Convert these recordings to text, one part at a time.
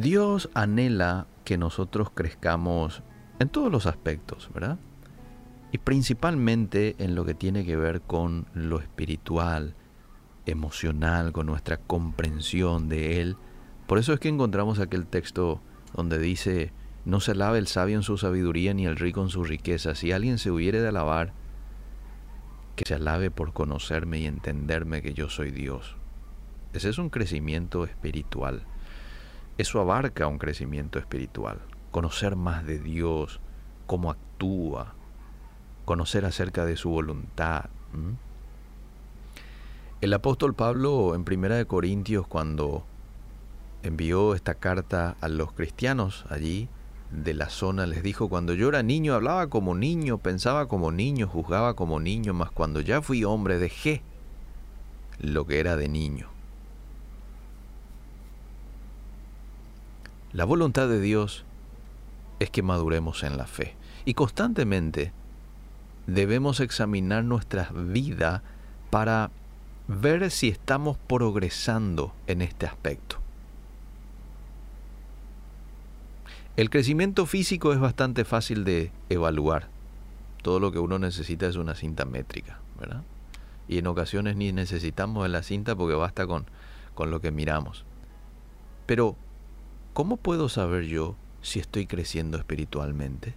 Dios anhela que nosotros crezcamos en todos los aspectos, ¿verdad? Y principalmente en lo que tiene que ver con lo espiritual, emocional, con nuestra comprensión de Él. Por eso es que encontramos aquel texto donde dice, no se alabe el sabio en su sabiduría ni el rico en su riqueza. Si alguien se hubiere de alabar, que se alabe por conocerme y entenderme que yo soy Dios. Ese es un crecimiento espiritual. Eso abarca un crecimiento espiritual. Conocer más de Dios, cómo actúa, conocer acerca de su voluntad. El apóstol Pablo en Primera de Corintios cuando envió esta carta a los cristianos allí de la zona les dijo, cuando yo era niño hablaba como niño, pensaba como niño, juzgaba como niño, mas cuando ya fui hombre dejé lo que era de niño. La voluntad de Dios es que maduremos en la fe y constantemente debemos examinar nuestra vida para ver si estamos progresando en este aspecto. El crecimiento físico es bastante fácil de evaluar. Todo lo que uno necesita es una cinta métrica, ¿verdad? Y en ocasiones ni necesitamos de la cinta porque basta con, con lo que miramos. Pero, ¿cómo puedo saber yo si estoy creciendo espiritualmente?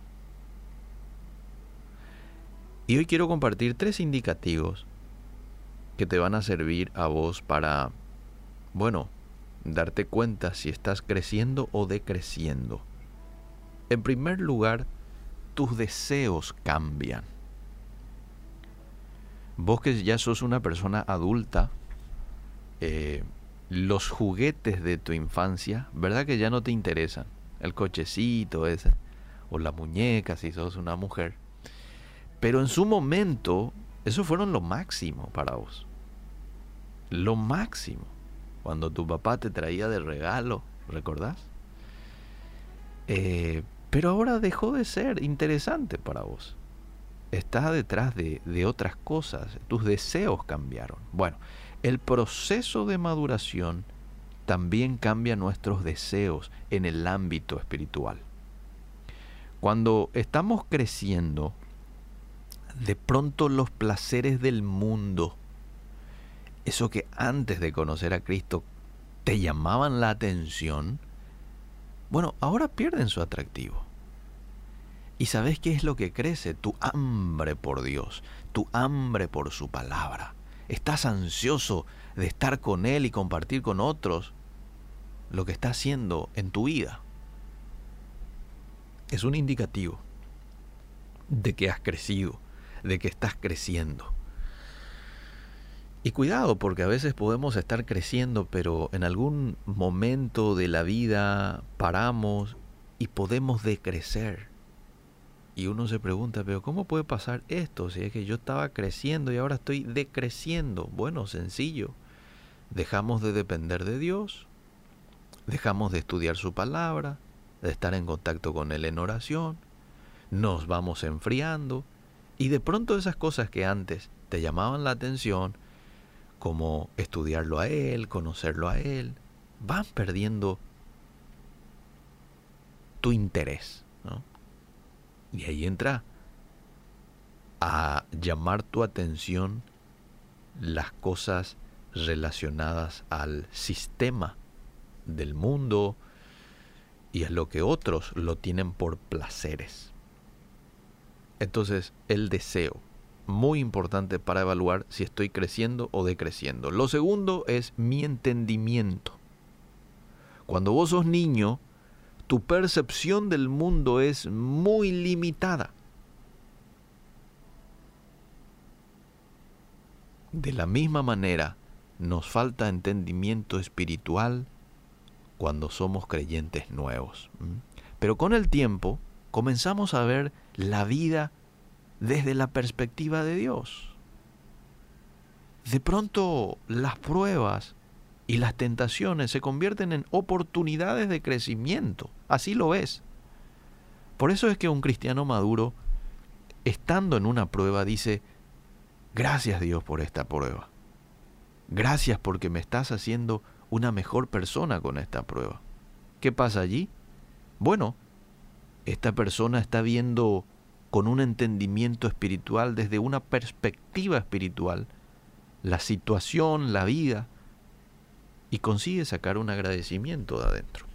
Y hoy quiero compartir tres indicativos que te van a servir a vos para, bueno, darte cuenta si estás creciendo o decreciendo. En primer lugar, tus deseos cambian. Vos que ya sos una persona adulta, eh, los juguetes de tu infancia, ¿verdad que ya no te interesan? El cochecito ese, o la muñeca si sos una mujer. Pero en su momento, eso fueron lo máximo para vos. Lo máximo. Cuando tu papá te traía de regalo, ¿recordás? Eh, pero ahora dejó de ser interesante para vos. Estás detrás de, de otras cosas, tus deseos cambiaron. Bueno, el proceso de maduración también cambia nuestros deseos en el ámbito espiritual. Cuando estamos creciendo, de pronto los placeres del mundo, eso que antes de conocer a Cristo te llamaban la atención, bueno, ahora pierden su atractivo. ¿Y sabes qué es lo que crece? Tu hambre por Dios, tu hambre por su palabra. Estás ansioso de estar con Él y compartir con otros lo que está haciendo en tu vida. Es un indicativo de que has crecido, de que estás creciendo. Y cuidado, porque a veces podemos estar creciendo, pero en algún momento de la vida paramos y podemos decrecer. Y uno se pregunta, pero ¿cómo puede pasar esto? Si es que yo estaba creciendo y ahora estoy decreciendo. Bueno, sencillo. Dejamos de depender de Dios, dejamos de estudiar su palabra, de estar en contacto con Él en oración, nos vamos enfriando y de pronto esas cosas que antes te llamaban la atención, como estudiarlo a Él, conocerlo a Él, van perdiendo tu interés. Y ahí entra a llamar tu atención las cosas relacionadas al sistema del mundo y a lo que otros lo tienen por placeres. Entonces, el deseo muy importante para evaluar si estoy creciendo o decreciendo. Lo segundo es mi entendimiento. Cuando vos sos niño, tu percepción del mundo es muy limitada. De la misma manera, nos falta entendimiento espiritual cuando somos creyentes nuevos. Pero con el tiempo comenzamos a ver la vida desde la perspectiva de Dios. De pronto las pruebas y las tentaciones se convierten en oportunidades de crecimiento. Así lo es. Por eso es que un cristiano maduro, estando en una prueba, dice, gracias Dios por esta prueba. Gracias porque me estás haciendo una mejor persona con esta prueba. ¿Qué pasa allí? Bueno, esta persona está viendo con un entendimiento espiritual, desde una perspectiva espiritual, la situación, la vida, y consigue sacar un agradecimiento de adentro.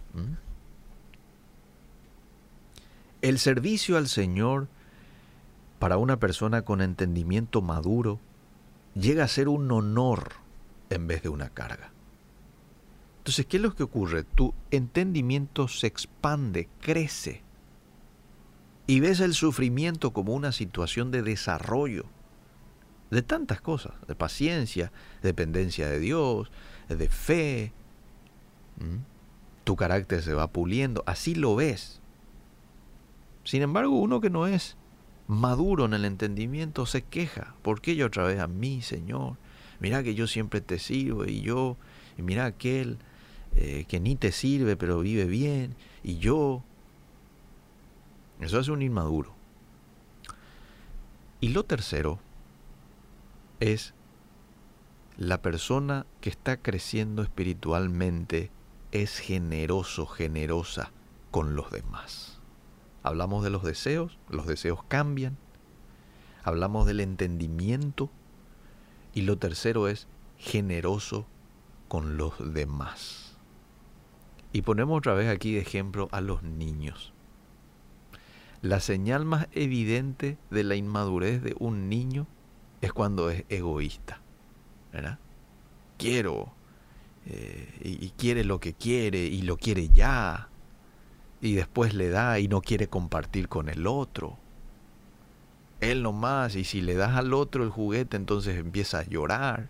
El servicio al Señor para una persona con entendimiento maduro llega a ser un honor en vez de una carga. Entonces, ¿qué es lo que ocurre? Tu entendimiento se expande, crece, y ves el sufrimiento como una situación de desarrollo de tantas cosas, de paciencia, dependencia de Dios, de fe. Tu carácter se va puliendo, así lo ves. Sin embargo, uno que no es maduro en el entendimiento se queja. ¿Por qué yo otra vez a mí, Señor? Mira que yo siempre te sirvo y yo, y mira aquel eh, que ni te sirve pero vive bien y yo. Eso es un inmaduro. Y lo tercero es la persona que está creciendo espiritualmente es generoso, generosa con los demás. Hablamos de los deseos, los deseos cambian. Hablamos del entendimiento. Y lo tercero es generoso con los demás. Y ponemos otra vez aquí de ejemplo a los niños. La señal más evidente de la inmadurez de un niño es cuando es egoísta. ¿verdad? Quiero. Eh, y, quiere lo que quiere y lo quiere ya y después le da y no quiere compartir con el otro. Él nomás, y si le das al otro el juguete, entonces empieza a llorar.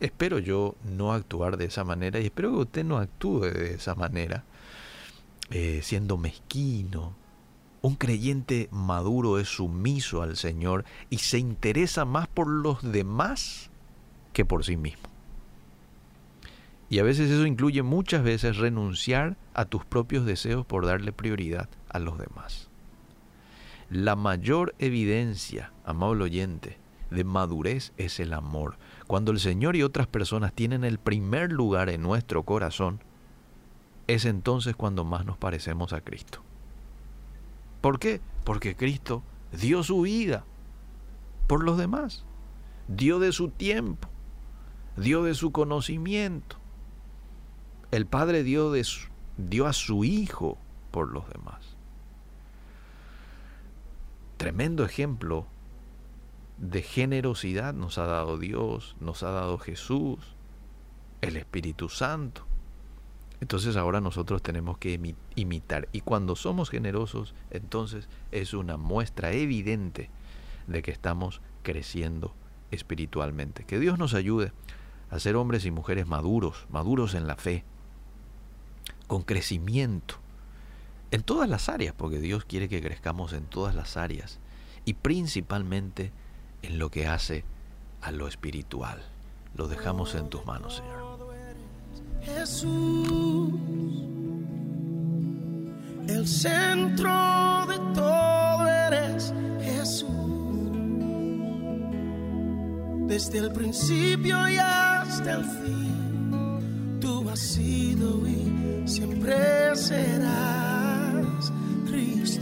Espero yo no actuar de esa manera y espero que usted no actúe de esa manera, eh, siendo mezquino. Un creyente maduro es sumiso al Señor y se interesa más por los demás que por sí mismo. Y a veces eso incluye muchas veces renunciar a tus propios deseos por darle prioridad a los demás. La mayor evidencia, amable oyente, de madurez es el amor. Cuando el Señor y otras personas tienen el primer lugar en nuestro corazón, es entonces cuando más nos parecemos a Cristo. ¿Por qué? Porque Cristo dio su vida por los demás, dio de su tiempo, dio de su conocimiento, el Padre dio, dio a su Hijo por los demás. Tremendo ejemplo de generosidad nos ha dado Dios, nos ha dado Jesús, el Espíritu Santo. Entonces ahora nosotros tenemos que imitar. Y cuando somos generosos, entonces es una muestra evidente de que estamos creciendo espiritualmente. Que Dios nos ayude a ser hombres y mujeres maduros, maduros en la fe, con crecimiento en todas las áreas, porque Dios quiere que crezcamos en todas las áreas y principalmente en lo que hace a lo espiritual. Lo dejamos en tus manos, Señor. Jesús, el centro de todo eres Jesús. Desde el principio y hasta el fin, tú has sido y siempre serás Cristo.